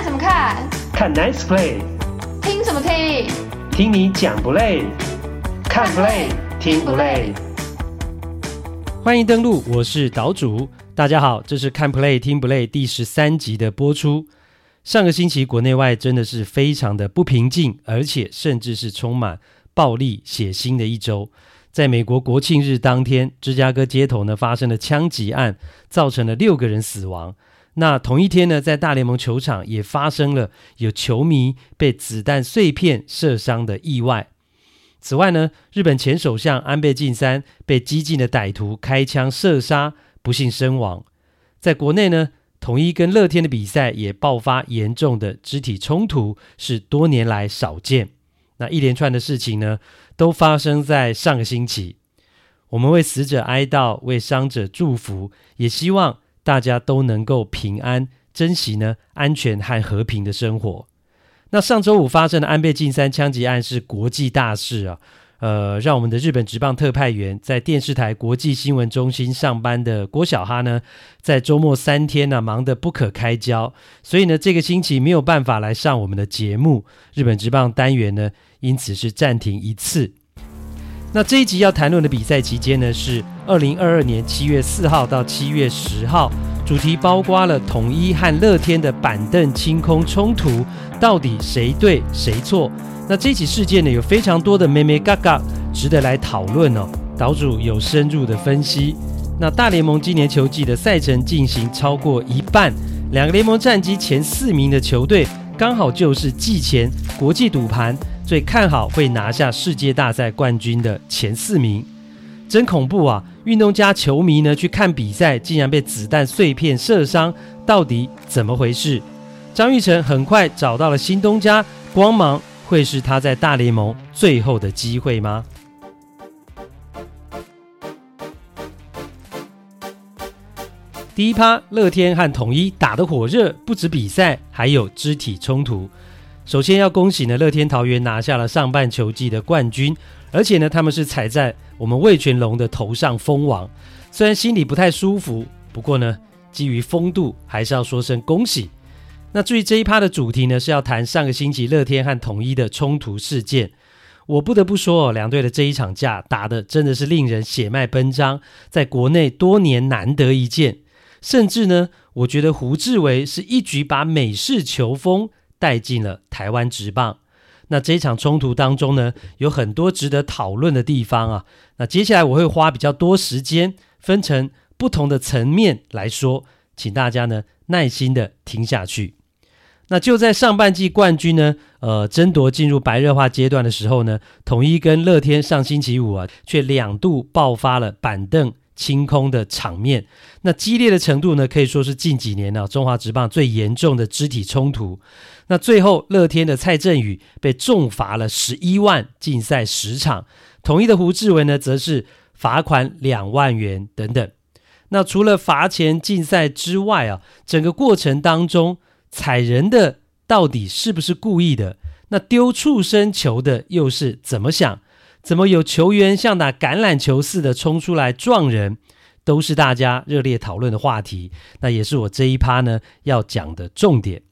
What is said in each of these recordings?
看什么看？看 Nice Play。听什么听？听你讲不累？看 Play 听不累？欢迎登录，我是岛主。大家好，这是看 Play 听不累第十三集的播出。上个星期国内外真的是非常的不平静，而且甚至是充满暴力血腥的一周。在美国国庆日当天，芝加哥街头呢发生了枪击案，造成了六个人死亡。那同一天呢，在大联盟球场也发生了有球迷被子弹碎片射伤的意外。此外呢，日本前首相安倍晋三被激进的歹徒开枪射杀，不幸身亡。在国内呢，统一跟乐天的比赛也爆发严重的肢体冲突，是多年来少见。那一连串的事情呢，都发生在上个星期。我们为死者哀悼，为伤者祝福，也希望大家都能够平安，珍惜呢安全和和平的生活。那上周五发生的安倍晋三枪击案是国际大事啊。呃，让我们的日本职棒特派员在电视台国际新闻中心上班的郭小哈呢，在周末三天呢、忙得不可开交，所以呢这个星期没有办法来上我们的节目。日本职棒单元呢，因此是暂停一次。那这一集要谈论的比赛期间呢，是二零二二年七月四号到七月十号，主题包括了统一和乐天的板凳清空冲突，到底谁对谁错？那这起事件呢，有非常多的眉眉角角值得来讨论哦。岛主有深入的分析。那大联盟今年球季的赛程进行超过一半，两个联盟战绩前四名的球队，刚好就是季前国际赌盘最看好会拿下世界大赛冠军的前四名，真恐怖啊！运动家球迷呢去看比赛，竟然被子弹碎片射伤，到底怎么回事？张玉成很快找到了新东家，光芒。会是他在大联盟最后的机会吗？第一趴，乐天和统一打得火热，不止比赛，还有肢体冲突。首先要恭喜呢，乐天桃园拿下了上半球季的冠军，而且呢，他们是踩在我们味全龙的头上封王。虽然心里不太舒服，不过呢，基于风度，还是要说声恭喜。那至于这一趴的主题呢，是要谈上个星期乐天和统一的冲突事件。我不得不说哦，两队的这一场架打得真的是令人血脉奔张，在国内多年难得一见。甚至呢，我觉得胡志伟是一举把美式球风带进了台湾职棒。那这一场冲突当中呢，有很多值得讨论的地方啊。那接下来我会花比较多时间，分成不同的层面来说，请大家呢耐心的听下去。那就在上半季冠军呢，呃，争夺进入白热化阶段的时候呢，统一跟乐天上星期五啊，却两度爆发了板凳清空的场面。那激烈的程度呢，可以说是近几年呢、啊、中华职棒最严重的肢体冲突。那最后，乐天的蔡振宇被重罚了十一万，禁赛十场；统一的胡智为呢，则是罚款两万元等等。那除了罚钱禁赛之外啊，整个过程当中。踩人的到底是不是故意的？那丢触身球的又是怎么想？怎么有球员像打橄榄球似的冲出来撞人？都是大家热烈讨论的话题。那也是我这一趴呢要讲的重点。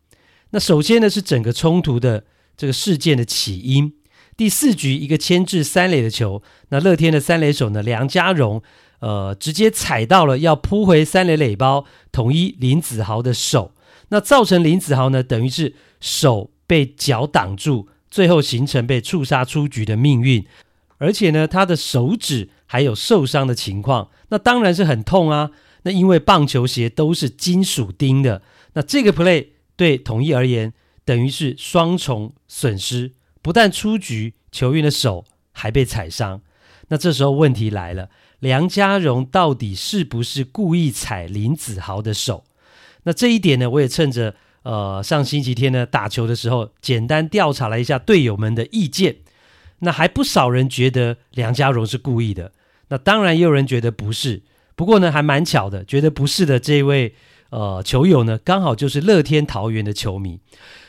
那首先呢是整个冲突的这个事件的起因。第四局一个牵制三垒的球，那乐天的三垒手呢梁家荣，呃，直接踩到了要扑回三垒垒包统一林子豪的手。那造成林子豪呢，等于是手被脚挡住，最后形成被触杀出局的命运。而且呢，他的手指还有受伤的情况，那当然是很痛啊。那因为棒球鞋都是金属钉的，那这个 play 对统一而言等于是双重损失，不但出局，球员的手还被踩伤。那这时候问题来了，梁家荣到底是不是故意踩林子豪的手？那这一点呢，我也趁着呃上星期天呢打球的时候，简单调查了一下队友们的意见。那还不少人觉得梁家荣是故意的，那当然也有人觉得不是。不过呢，还蛮巧的，觉得不是的这位呃球友呢，刚好就是乐天桃园的球迷。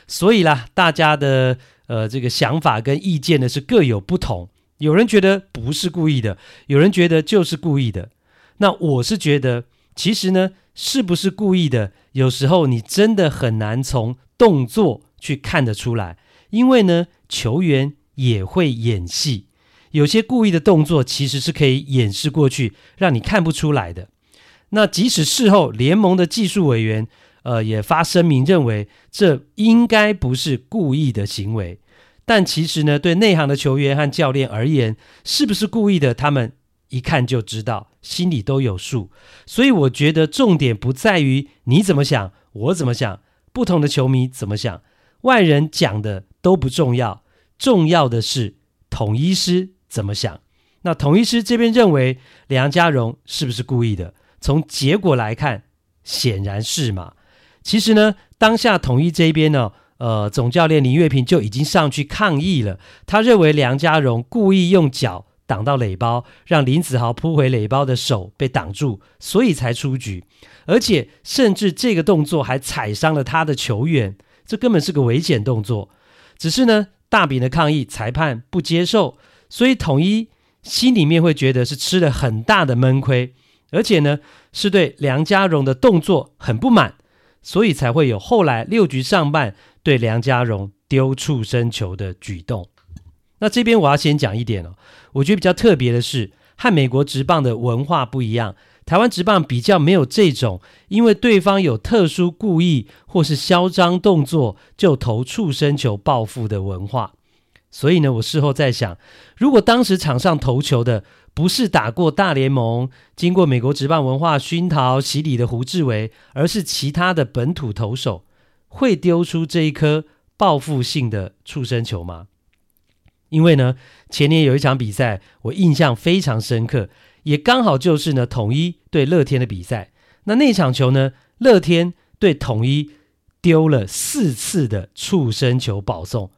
所以啦，大家的呃这个想法跟意见呢是各有不同。有人觉得不是故意的，有人觉得就是故意的。那我是觉得，其实呢。是不是故意的？有时候你真的很难从动作去看得出来，因为呢，球员也会演戏，有些故意的动作其实是可以掩饰过去，让你看不出来的。那即使事后联盟的技术委员，呃，也发声明认为这应该不是故意的行为，但其实呢，对内行的球员和教练而言，是不是故意的，他们一看就知道，心里都有数。所以我觉得重点不在于你怎么想，我怎么想，不同的球迷怎么想，外人讲的都不重要，重要的是统一师怎么想。那统一师这边认为梁家荣是不是故意的？从结果来看，显然是嘛。其实呢，当下统一这边呢，呃，总教练林月平就已经上去抗议了。他认为梁家荣故意用脚挡到垒包，让林子豪扑回垒包的手被挡住，所以才出局。而且甚至这个动作还踩伤了他的球员，这根本是个危险动作。只是呢，大饼的抗议，裁判不接受，所以统一心里面会觉得是吃了很大的闷亏。而且呢，是对梁家荣的动作很不满，所以才会有后来六局上半对梁家荣丢触身球的举动。那这边我要先讲一点哦，我觉得比较特别的是，和美国职棒的文化不一样，台湾职棒比较没有这种因为对方有特殊故意或是嚣张动作就投触身球报复的文化。所以呢，我事后在想，如果当时场上投球的不是打过大联盟、经过美国职棒文化熏陶洗礼的胡志伟，而是其他的本土投手，会丢出这一颗报复性的触身球吗？因为呢，前年有一场比赛，我印象非常深刻，也刚好就是呢统一对乐天的比赛。那那场球呢，乐天对统一丢了四次的触身球保送。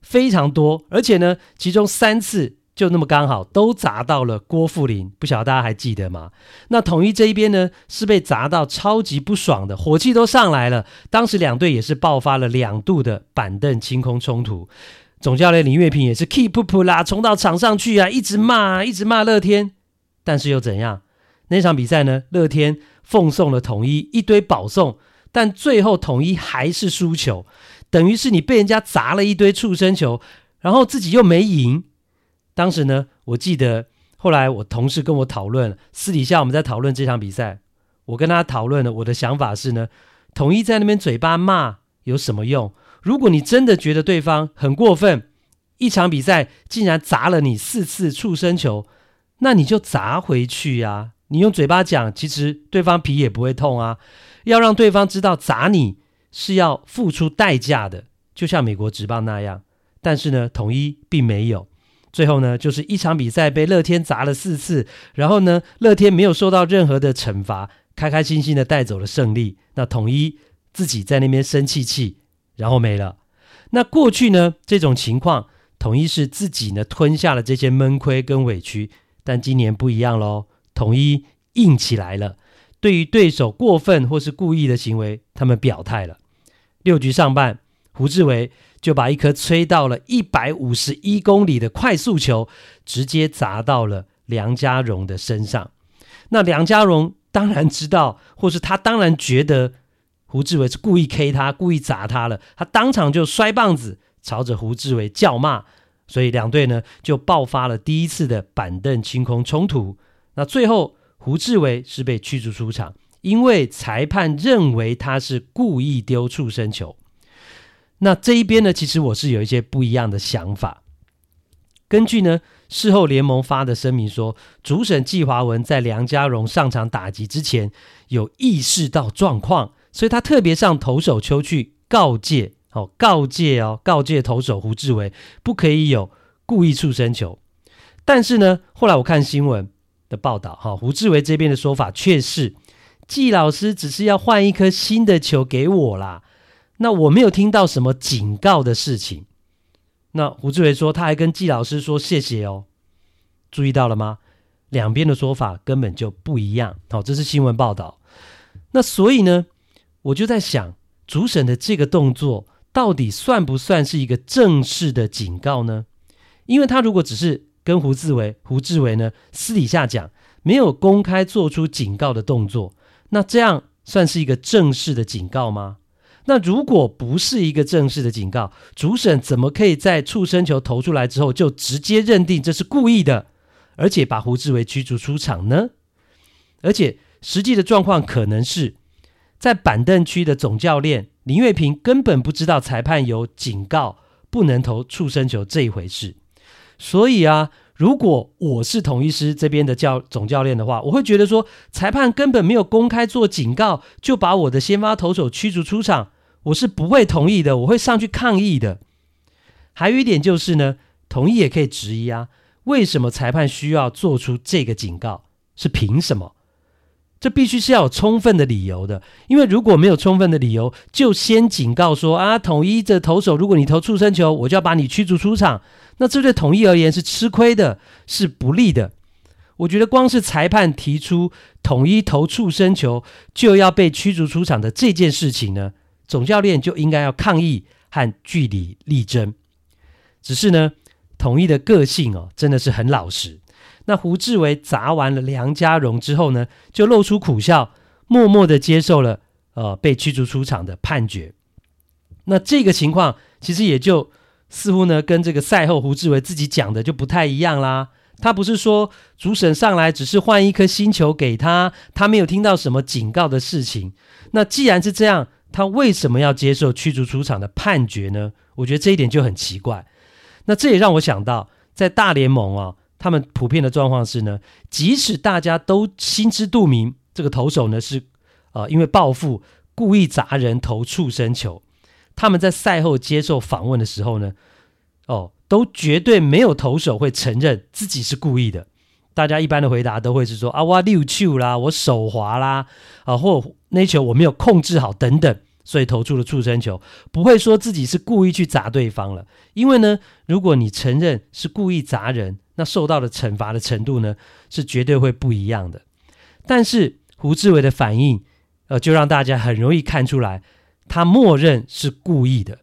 非常多，而且呢，其中三次就那么刚好都砸到了郭富林，不晓得大家还记得吗？那统一这一边呢，是被砸到超级不爽的，火气都上来了。当时两队也是爆发了两度的板凳清空冲突，总教练林岳平也是 keep up 啦，冲到场上去啊，一直骂，一直骂乐天。但是又怎样？那场比赛呢，乐天奉送了统一一堆保送，但最后统一还是输球。等于是你被人家砸了一堆触身球，然后自己又没赢。当时呢，我记得后来我同事跟我讨论，私底下我们在讨论这场比赛，我跟他讨论了，我的想法是呢，统一在那边嘴巴骂有什么用？如果你真的觉得对方很过分，一场比赛竟然砸了你四次触身球，那你就砸回去呀。你用嘴巴讲，其实对方皮也不会痛啊。要让对方知道砸你。是要付出代价的，就像美国职棒那样。但是呢，统一并没有。最后呢，就是一场比赛被乐天砸了四次，然后呢，乐天没有受到任何的惩罚，开开心心的带走了胜利。那统一自己在那边生气气，然后没了。那过去呢，这种情况，统一是自己呢吞下了这些闷亏跟委屈。但今年不一样喽，统一硬起来了。对于对手过分或是故意的行为，他们表态了。六局上半，胡志伟就把一颗吹到了一百五十一公里的快速球，直接砸到了梁家荣的身上。那梁家荣当然知道，或是他当然觉得胡志伟是故意 K 他，故意砸他了。他当场就摔棒子，朝着胡志伟叫骂。所以两队呢就爆发了第一次的板凳清空冲突。那最后。胡志伟是被驱逐出场，因为裁判认为他是故意丢触身球。那这一边呢，其实我是有一些不一样的想法。根据呢事后联盟发的声明说，主审季华文在梁家荣上场打击之前有意识到状况，所以他特别上投手丘去告诫，哦，告诫哦，告诫投手胡志伟不可以有故意触身球。但是呢，后来我看新闻。的报道哈，胡志伟这边的说法却是季老师只是要换一颗新的球给我啦，那我没有听到什么警告的事情。那胡志伟说他还跟季老师说谢谢哦，注意到了吗？两边的说法根本就不一样。好，这是新闻报道。那所以呢，我就在想，主审的这个动作到底算不算是一个正式的警告呢？因为他如果只是跟胡志伟、胡志伟呢私底下讲，没有公开做出警告的动作，那这样算是一个正式的警告吗？那如果不是一个正式的警告，主审怎么可以在触身球投出来之后就直接认定这是故意的，而且把胡志伟驱逐出场呢？而且实际的状况可能是在板凳区的总教练林月平根本不知道裁判有警告不能投触身球这一回事，所以啊。如果我是统一师这边的教总教练的话，我会觉得说，裁判根本没有公开做警告，就把我的先发投手驱逐出场，我是不会同意的，我会上去抗议的。还有一点就是呢，同意也可以质疑啊，为什么裁判需要做出这个警告？是凭什么？这必须是要有充分的理由的，因为如果没有充分的理由，就先警告说啊，统一的投手，如果你投触身球，我就要把你驱逐出场。那这对统一而言是吃亏的，是不利的。我觉得光是裁判提出统一投触身球就要被驱逐出场的这件事情呢，总教练就应该要抗议和据理力争。只是呢，统一的个性哦，真的是很老实。那胡志伟砸完了梁家荣之后呢，就露出苦笑，默默的接受了呃被驱逐出场的判决。那这个情况其实也就似乎呢跟这个赛后胡志伟自己讲的就不太一样啦。他不是说主审上来只是换一颗新球给他，他没有听到什么警告的事情。那既然是这样，他为什么要接受驱逐出场的判决呢？我觉得这一点就很奇怪。那这也让我想到，在大联盟啊。他们普遍的状况是呢，即使大家都心知肚明，这个投手呢是，呃，因为报复故意砸人投触身球，他们在赛后接受访问的时候呢，哦，都绝对没有投手会承认自己是故意的。大家一般的回答都会是说啊，我溜球啦，我手滑啦，啊，或那球我没有控制好等等。所以投出了触身球，不会说自己是故意去砸对方了。因为呢，如果你承认是故意砸人，那受到的惩罚的程度呢，是绝对会不一样的。但是胡志伟的反应，呃，就让大家很容易看出来，他默认是故意的。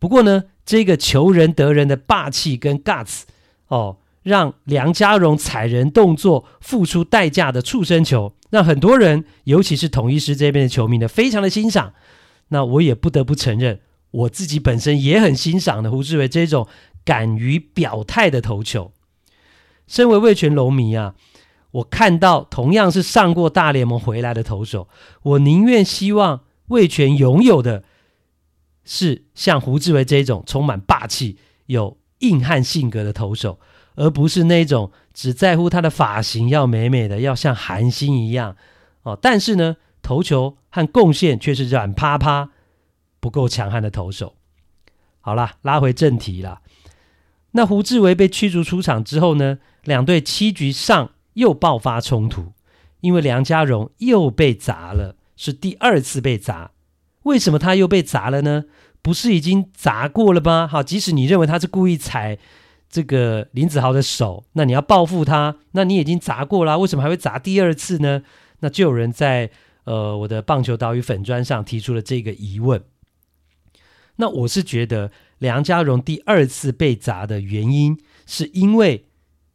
不过呢，这个求人得人的霸气跟 guts 哦，让梁家荣踩人动作付出代价的触身球，让很多人，尤其是统一师这边的球迷呢，非常的欣赏。那我也不得不承认，我自己本身也很欣赏的胡志伟这种敢于表态的投球。身为味全龙迷啊，我看到同样是上过大联盟回来的投手，我宁愿希望味全拥有的是像胡志伟这种充满霸气、有硬汉性格的投手，而不是那种只在乎他的发型要美美的，要像韩星一样哦。但是呢，投球和贡献却是软趴趴、不够强悍的投手。好啦，拉回正题啦。那胡志伟被驱逐出场之后呢，两队七局上又爆发冲突，因为梁家荣又被砸了，是第二次被砸。为什么他又被砸了呢？不是已经砸过了吗？好，即使你认为他是故意踩这个林子豪的手，那你要报复他，那你已经砸过了，为什么还会砸第二次呢？那就有人在。呃，我的棒球岛屿粉砖上提出了这个疑问。那我是觉得梁家荣第二次被砸的原因，是因为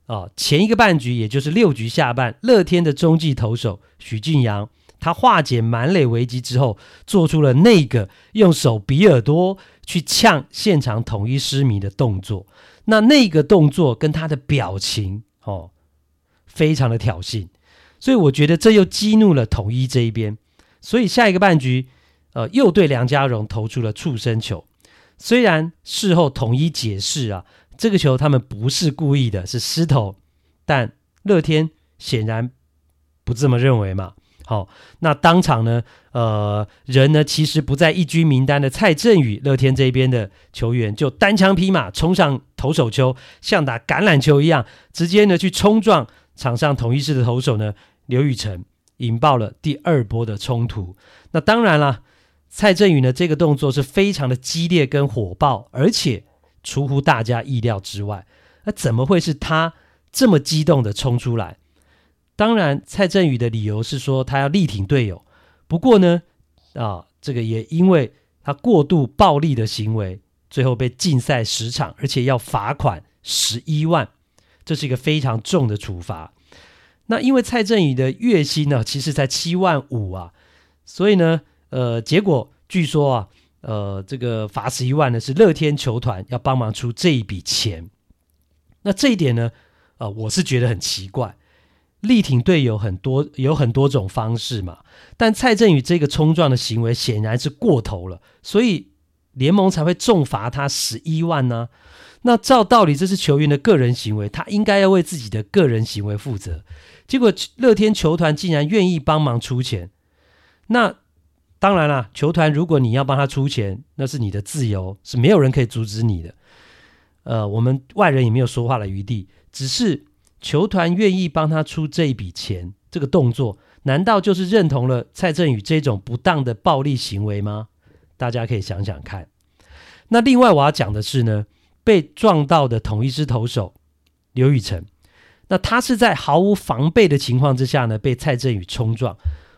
啊、呃，前一个半局，也就是六局下半，乐天的中继投手许俊阳，他化解满垒危机之后，做出了那个用手比耳朵去呛现场统一失迷的动作。那那个动作跟他的表情哦，非常的挑衅。所以我觉得这又激怒了统一这一边，所以下一个半局，呃，又对梁家荣投出了触身球。虽然事后统一解释啊，这个球他们不是故意的，是失投，但乐天显然不这么认为嘛。好，那当场呢，呃，人呢其实不在一军名单的蔡振宇，乐天这边的球员就单枪匹马冲上投手丘，像打橄榄球一样，直接呢去冲撞场上统一式的投手呢。刘宇辰引爆了第二波的冲突。那当然了，蔡振宇呢，这个动作是非常的激烈跟火爆，而且出乎大家意料之外。那怎么会是他这么激动的冲出来？当然，蔡振宇的理由是说他要力挺队友。不过呢，啊，这个也因为他过度暴力的行为，最后被禁赛十场，而且要罚款十一万，这是一个非常重的处罚。那因为蔡振宇的月薪呢，其实才七万五啊，所以呢，呃，结果据说啊，呃，这个罚十一万呢是乐天球团要帮忙出这一笔钱。那这一点呢，呃，我是觉得很奇怪。力挺队友很多有很多种方式嘛，但蔡振宇这个冲撞的行为显然是过头了，所以联盟才会重罚他十一万呢、那照道理这是球员的个人行为，他应该要为自己的个人行为负责。结果乐天球团竟然愿意帮忙出钱，那当然啦，球团如果你要帮他出钱，那是你的自由，是没有人可以阻止你的。呃，我们外人也没有说话的余地，只是。球团愿意帮他出这一笔钱，这个动作难道就是认同了蔡振宇这种不当的暴力行为吗？大家可以想想看。那另外我要讲的是呢，被撞到的统一狮投手刘宇辰，那他是在毫无防备的情况之下呢，被蔡振宇冲撞，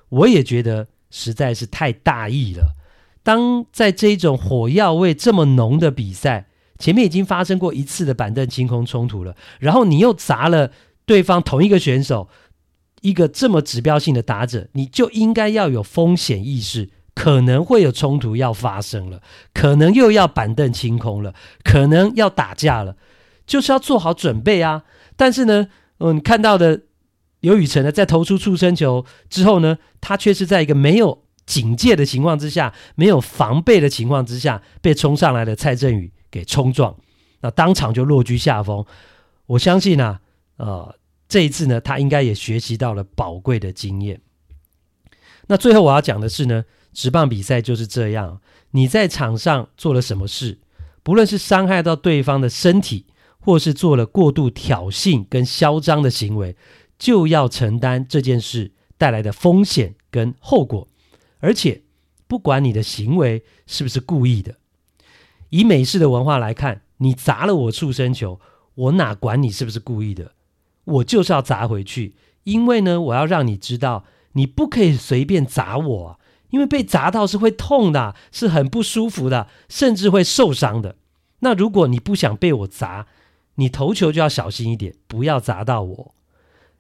我也觉得实在是太大意了。当在这种火药味这么浓的比赛，前面已经发生过一次的板凳清空冲突了，然后你又砸了对方同一个选手，一个这么指标性的打者，你就应该要有风险意识，可能会有冲突要发生了，可能又要板凳清空了，可能要打架了，就是要做好准备啊。但是呢，嗯，看到的刘宇辰呢，在投出触身球之后呢，他却是在一个没有警戒的情况之下，没有防备的情况之下，被冲上来的蔡振宇。给冲撞，那当场就落居下风。我相信呢、啊，呃，这一次呢，他应该也学习到了宝贵的经验。那最后我要讲的是呢，职棒比赛就是这样，你在场上做了什么事，不论是伤害到对方的身体，或是做了过度挑衅跟嚣张的行为，就要承担这件事带来的风险跟后果。而且，不管你的行为是不是故意的。以美式的文化来看，你砸了我触身球，我哪管你是不是故意的，我就是要砸回去。因为呢，我要让你知道，你不可以随便砸我，因为被砸到是会痛的，是很不舒服的，甚至会受伤的。那如果你不想被我砸，你投球就要小心一点，不要砸到我。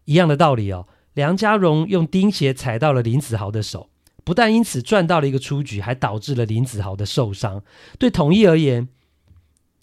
一样的道理哦，梁家荣用钉鞋踩到了林子豪的手。不但因此赚到了一个出局，还导致了林子豪的受伤。对统一而言，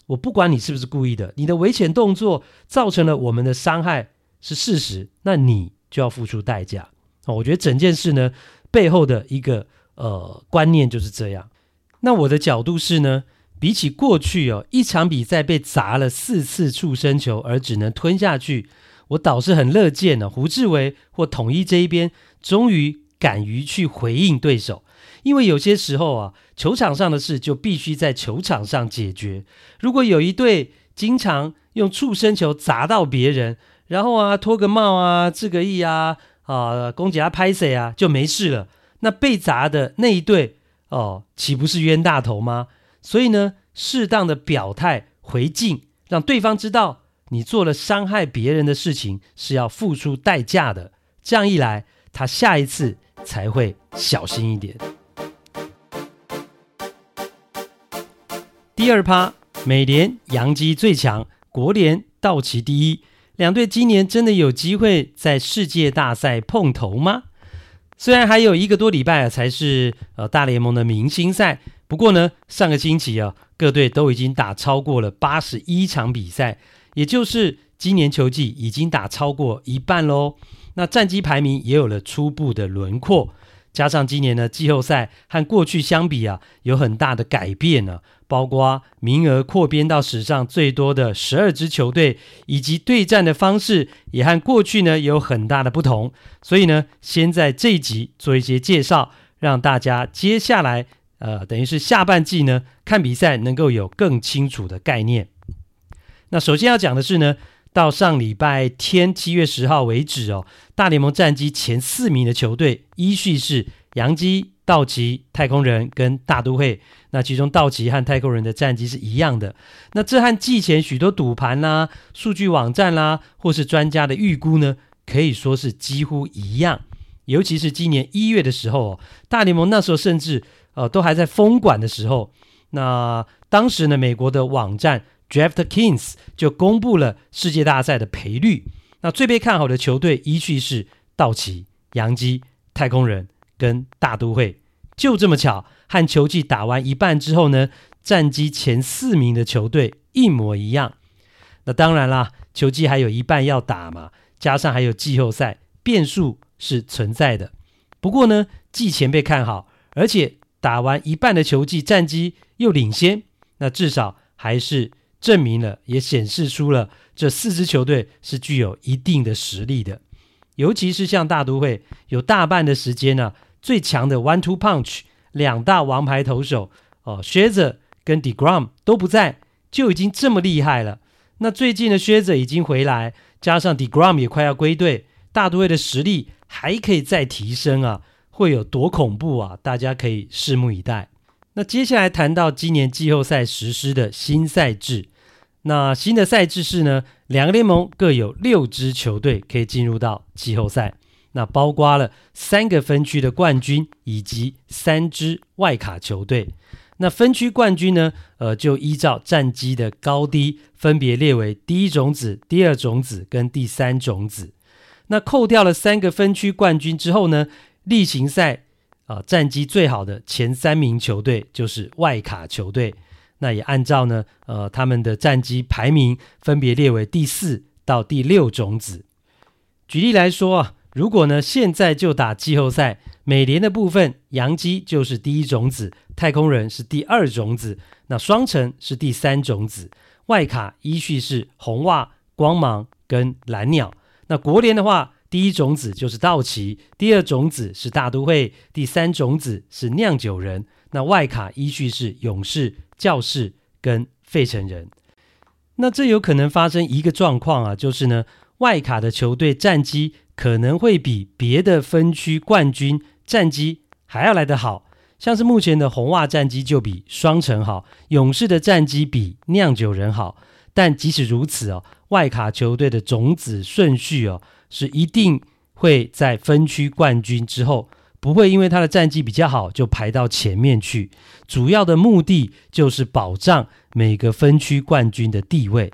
我不管你是不是故意的，你的危险动作造成了我们的伤害是事实，那你就要付出代价。哦，我觉得整件事呢，背后的一个呃观念就是这样。那我的角度是呢，比起过去哦，一场比赛被砸了四次触身球而只能吞下去，我倒是很乐见呢，胡志伟或统一这一边终于。敢于去回应对手，因为有些时候啊，球场上的事就必须在球场上解决。如果有一队经常用触身球砸到别人，然后啊脱个帽啊致个意啊啊攻击他拍谁啊就没事了，那被砸的那一队哦，岂不是冤大头吗？所以呢，适当的表态回敬，让对方知道你做了伤害别人的事情是要付出代价的。这样一来，他下一次。才会小心一点。第二趴，美联洋基最强，国联道奇第一，两队今年真的有机会在世界大赛碰头吗？虽然还有一个多礼拜啊，才是呃大联盟的明星赛，不过呢，上个星期啊，各队都已经打超过了八十一场比赛，也就是今年球季已经打超过一半喽。那战绩排名也有了初步的轮廓，加上今年的季后赛和过去相比啊，有很大的改变呢、包括名额扩编到史上最多的十二支球队，以及对战的方式也和过去呢有很大的不同。所以呢，先在这一集做一些介绍，让大家接下来呃，等于是下半季呢看比赛能够有更清楚的概念。那首先要讲的是呢。到上礼拜天七月十号为止哦，大联盟战绩前四名的球队依序是洋基、道奇、太空人跟大都会。那其中道奇和太空人的战绩是一样的。那这和季前许多赌盘啦、数据网站啦，或是专家的预估呢，可以说是几乎一样。尤其是今年一月的时候哦，大联盟那时候甚至呃都还在封馆的时候。那当时呢，美国的网站。DraftKings 就公布了世界大赛的赔率，那最被看好的球队依序是道奇、洋基、太空人跟大都会，就这么巧，和球季打完一半之后呢，战绩前四名的球队一模一样。那当然啦，球季还有一半要打嘛，加上还有季后赛，变数是存在的。不过呢，季前被看好，而且打完一半的球季战绩又领先，那至少还是证明了，也显示出了这四支球队是具有一定的实力的。尤其是像大都会，有大半的时间呢、最强的 One Two Punch 两大王牌投手哦，Scherzer 跟 deGrom 都不在，就已经这么厉害了。那最近的靴子已经回来，加上 deGrom 也快要归队，大都会的实力还可以再提升啊，会有多恐怖啊？大家可以拭目以待。那接下来谈到今年季后赛实施的新赛制。那新的赛制是呢，两个联盟各有六支球队可以进入到季后赛，那包括了三个分区的冠军以及三支外卡球队。那分区冠军呢，呃，就依照战绩的高低，分别列为第一种子、第二种子跟第三种子。那扣掉了三个分区冠军之后呢，例行赛啊，战绩最好的前三名球队就是外卡球队。那也按照呢，呃，他们的战绩排名分别列为第四到第六种子。举例来说啊，如果呢现在就打季后赛，美联的部分，洋基就是第一种子，太空人是第二种子，那双城是第三种子，外卡依序是红袜、光芒跟蓝鸟。那国联的话，第一种子就是道奇，第二种子是大都会，第三种子是酿酒人。那外卡依序是勇士、教士跟费城人。那这有可能发生一个状况啊，就是呢，外卡的球队战绩可能会比别的分区冠军战绩还要来得好。像是目前的红袜战绩就比双城好，勇士的战绩比酿酒人好。但即使如此哦，外卡球队的种子顺序哦，是一定会在分区冠军之后。不会因为他的战绩比较好就排到前面去，主要的目的就是保障每个分区冠军的地位。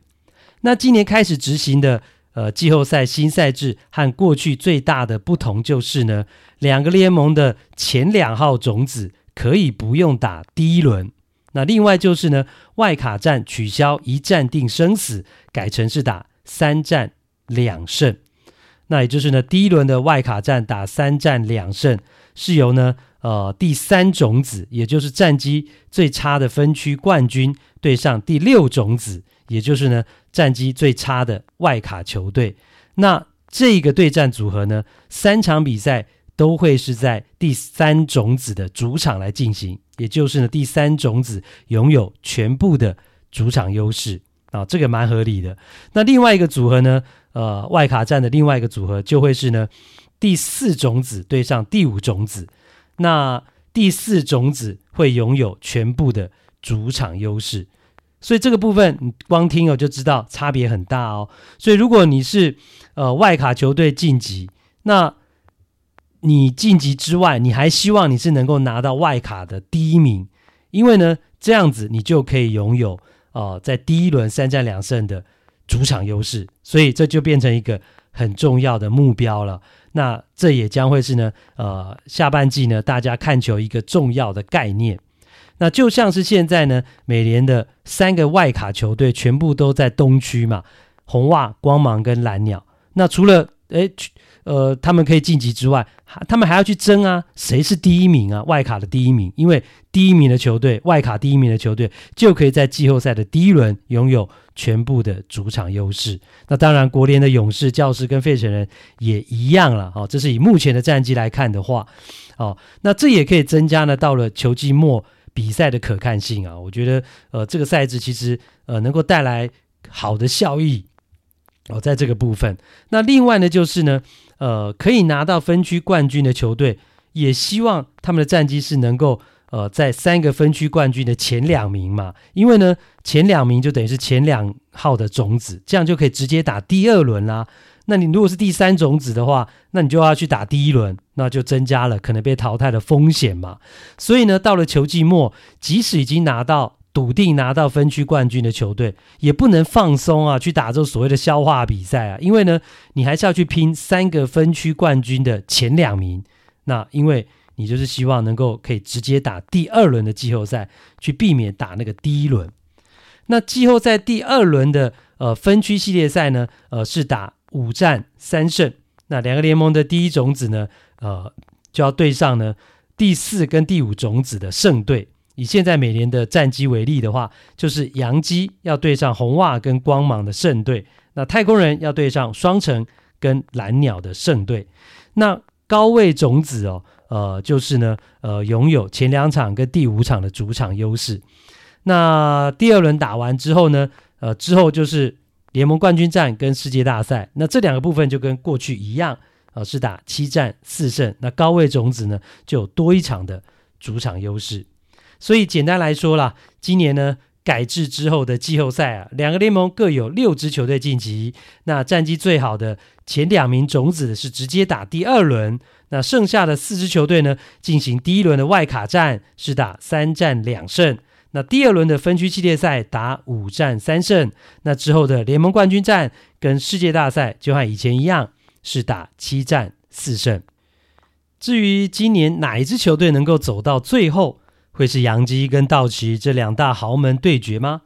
那今年开始执行的呃季后赛新赛制和过去最大的不同就是呢，两个联盟的前两号种子可以不用打第一轮。那另外就是呢，外卡战取消一战定生死，改成是打三战两胜。那也就是呢，第一轮的外卡战打三战两胜，是由呢，呃，第三种子，也就是战绩最差的分区冠军对上第六种子，也就是呢，战绩最差的外卡球队。那这个对战组合呢，三场比赛都会是在第三种子的主场来进行，也就是呢，第三种子拥有全部的主场优势啊，这个蛮合理的。那另外一个组合呢？呃，外卡战的另外一个组合就会是呢，第四种子对上第五种子，那第四种子会拥有全部的主场优势，所以这个部分你光听哦就知道差别很大哦。所以如果你是呃外卡球队晋级，那你晋级之外，你还希望你是能够拿到外卡的第一名，因为呢这样子你就可以拥有呃在第一轮三战两胜的。主场优势，所以这就变成一个很重要的目标了。那这也将会是呢，呃，下半季呢，大家看球一个重要的概念。那就像是现在呢，美联的三个外卡球队全部都在东区嘛，红袜、光芒跟蓝鸟。那除了诶。呃，他们可以晋级之外，他们还要去争啊，谁是第一名啊？外卡的第一名，因为第一名的球队，外卡第一名的球队就可以在季后赛的第一轮拥有全部的主场优势。那当然，国联的勇士、教士跟费城人也一样了。哦，这是以目前的战绩来看的话，哦，那这也可以增加呢，到了球季末比赛的可看性啊。我觉得，呃，这个赛制其实呃能够带来好的效益哦，在这个部分。那另外呢，就是呢。呃，可以拿到分区冠军的球队，也希望他们的战绩是能够呃在三个分区冠军的前两名嘛，因为呢前两名就等于是前两号的种子，这样就可以直接打第二轮啦。那你如果是第三种子的话，那你就要去打第一轮，那就增加了可能被淘汰的风险嘛。所以呢，到了球季末，即使已经拿到。笃定拿到分区冠军的球队也不能放松啊，去打这所谓的消化比赛啊，因为呢，你还是要去拼三个分区冠军的前两名。那因为你就是希望能够可以直接打第二轮的季后赛，去避免打那个第一轮。那季后赛第二轮的呃分区系列赛呢，呃是打五战三胜。那两个联盟的第一种子呢，呃就要对上呢第四跟第五种子的胜队。以现在美联的战绩为例的话，就是洋基要对上红袜跟光芒的胜队，那太空人要对上双城跟蓝鸟的胜队。那高位种子哦，呃，就是呢，呃，拥有前两场跟第五场的主场优势。那第二轮打完之后呢，呃，之后就是联盟冠军战跟世界大赛。那这两个部分就跟过去一样，呃，是打七战四胜。那高位种子呢，就有多一场的主场优势。所以简单来说啦，今年呢改制之后的季后赛啊，两个联盟各有六支球队晋级。那战绩最好的前两名种子是直接打第二轮，那剩下的四支球队呢进行第一轮的外卡战，是打三战两胜。那第二轮的分区系列赛打五战三胜。那之后的联盟冠军战跟世界大赛就和以前一样，是打七战四胜。至于今年哪一支球队能够走到最后？会是洋基跟道奇这两大豪门对决吗？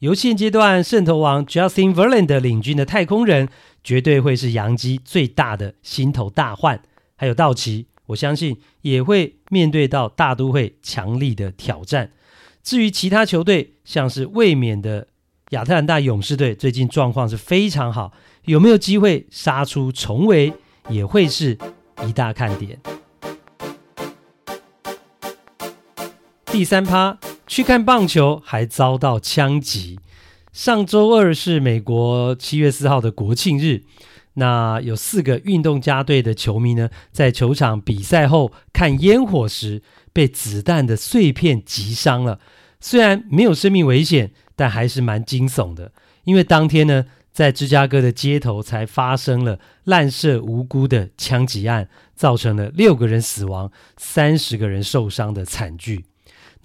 由现阶段胜投王 Justin Verlander 领军的太空人，绝对会是洋基最大的心头大患。还有道奇，我相信也会面对到大都会强力的挑战。至于其他球队，像是卫冕的亚特兰大勇士队，最近状况是非常好，有没有机会杀出重围，也会是一大看点。第三趴去看棒球，还遭到枪击。上周二是美国七月四号的国庆日，那有四个运动家队的球迷呢，在球场比赛后看烟火时，被子弹的碎片击伤了。虽然没有生命危险，但还是蛮惊悚的。因为当天呢，在芝加哥的街头才发生了滥射无辜的枪击案，造成了六个人死亡、三十个人受伤的惨剧。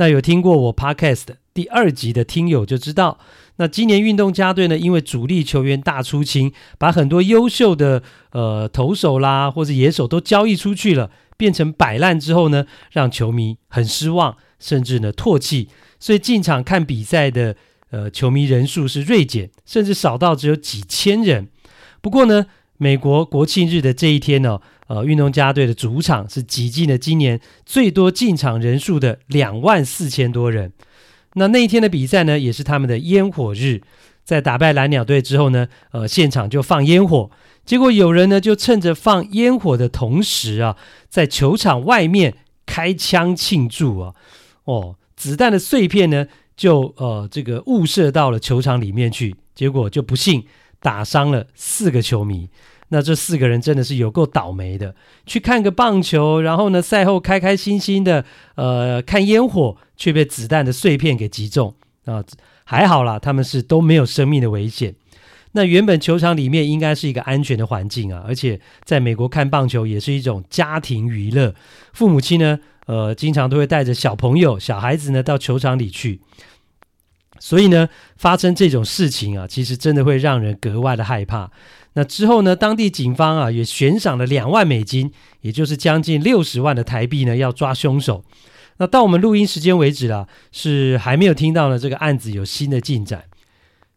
那有听过我 Podcast 第二集的听友就知道，那今年运动家队呢，因为主力球员大出清，把很多优秀的呃投手啦或者野手都交易出去了，变成摆烂之后呢，让球迷很失望，甚至呢唾弃，所以进场看比赛的呃球迷人数是锐减，甚至少到只有几千人。不过呢，美国国庆日的这一天呢、哦。呃，运动家队的主场是挤进了今年最多进场人数的两万四千多人。那那一天的比赛呢，也是他们的烟火日。在打败蓝鸟队之后呢，呃，现场就放烟火。结果有人呢，就趁着放烟火的同时啊，在球场外面开枪庆祝啊。哦，子弹的碎片呢，就呃这个误射到了球场里面去，结果就不幸打伤了四个球迷。那这四个人真的是有够倒霉的，去看个棒球，然后呢，赛后开开心心的，呃，看烟火，却被子弹的碎片给击中啊！还好啦，他们是都没有生命的危险。那原本球场里面应该是一个安全的环境啊，而且在美国看棒球也是一种家庭娱乐，父母亲呢，呃，经常都会带着小朋友、小孩子呢到球场里去，所以呢，发生这种事情啊，其实真的会让人格外的害怕。那之后呢，当地警方啊也悬赏了两万美金，也就是将近六十万的台币呢，要抓凶手。那到我们录音时间为止啊，是还没有听到呢这个案子有新的进展。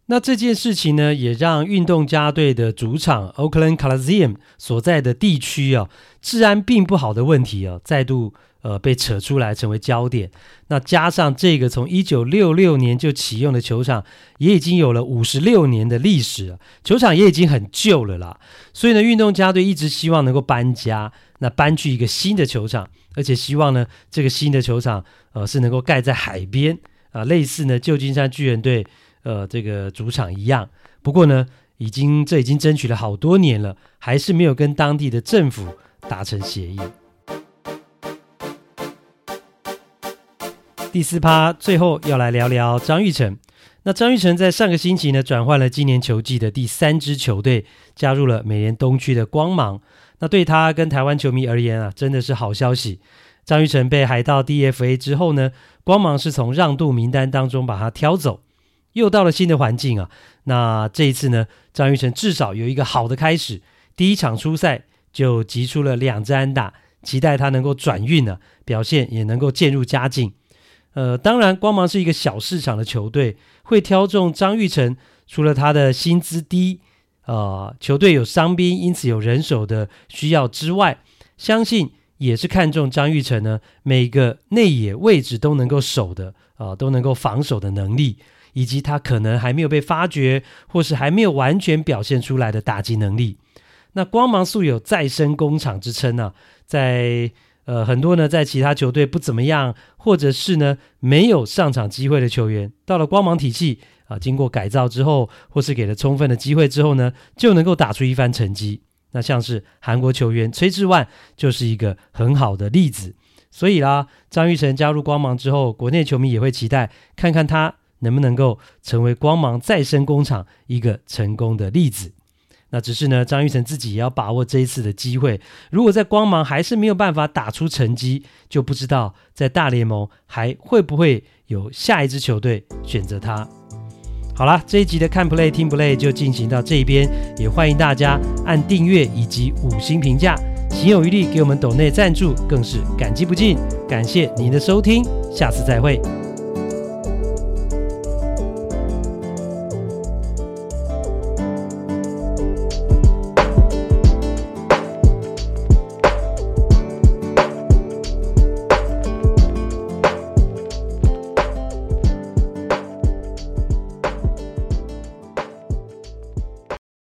那这件事情呢，也让运动家队的主场 Oakland Coliseum 所在的地区啊，治安并不好的问题啊，再度。呃，被扯出来成为焦点。那加上这个从一九六六年就启用的球场，也已经有了五十六年的历史了，球场也已经很旧了啦。所以呢，运动家队一直希望能够搬家，那搬去一个新的球场，而且希望呢，这个新的球场呃是能够盖在海边啊，类似呢旧金山巨人队呃这个主场一样。不过呢，已经这已经争取了好多年了，还是没有跟当地的政府达成协议。第四趴，最后要来聊聊张玉成。那张玉成在上个星期呢，转换了今年球季的第三支球队，加入了美联东区的光芒。那对他跟台湾球迷而言啊，真的是好消息。张玉成被海盗 DFA 之后呢，光芒是从让渡名单当中把他挑走，又到了新的环境啊。那这一次呢，张玉成至少有一个好的开始，第一场初赛就击出了两支安打。期待他能够转运呢，表现也能够渐入佳境。呃，当然，光芒是一个小市场的球队，会挑中张玉成，除了他的薪资低，呃，球队有伤兵，因此有人手的需要之外，相信也是看中张玉成呢，每个内野位置都能够守的，啊、都能够防守的能力，以及他可能还没有被发掘，或是还没有完全表现出来的打击能力。那光芒素有再生工厂之称呢、啊，在。呃，很多呢，在其他球队不怎么样，或者是呢没有上场机会的球员，到了光芒体系啊，经过改造之后，或是给了充分的机会之后呢，就能够打出一番成绩。那像是韩国球员崔智万就是一个很好的例子。所以啦，张玉成加入光芒之后，国内球迷也会期待看看他能不能够成为光芒再生工厂一个成功的例子。那只是呢，张玉成自己也要把握这一次的机会。如果在光芒还是没有办法打出成绩，就不知道在大联盟还会不会有下一支球队选择他。好啦，这一集的看 play 听 play 就进行到这边，也欢迎大家按订阅以及五星评价，行有余力给我们抖内赞助，更是感激不尽。感谢您的收听，下次再会。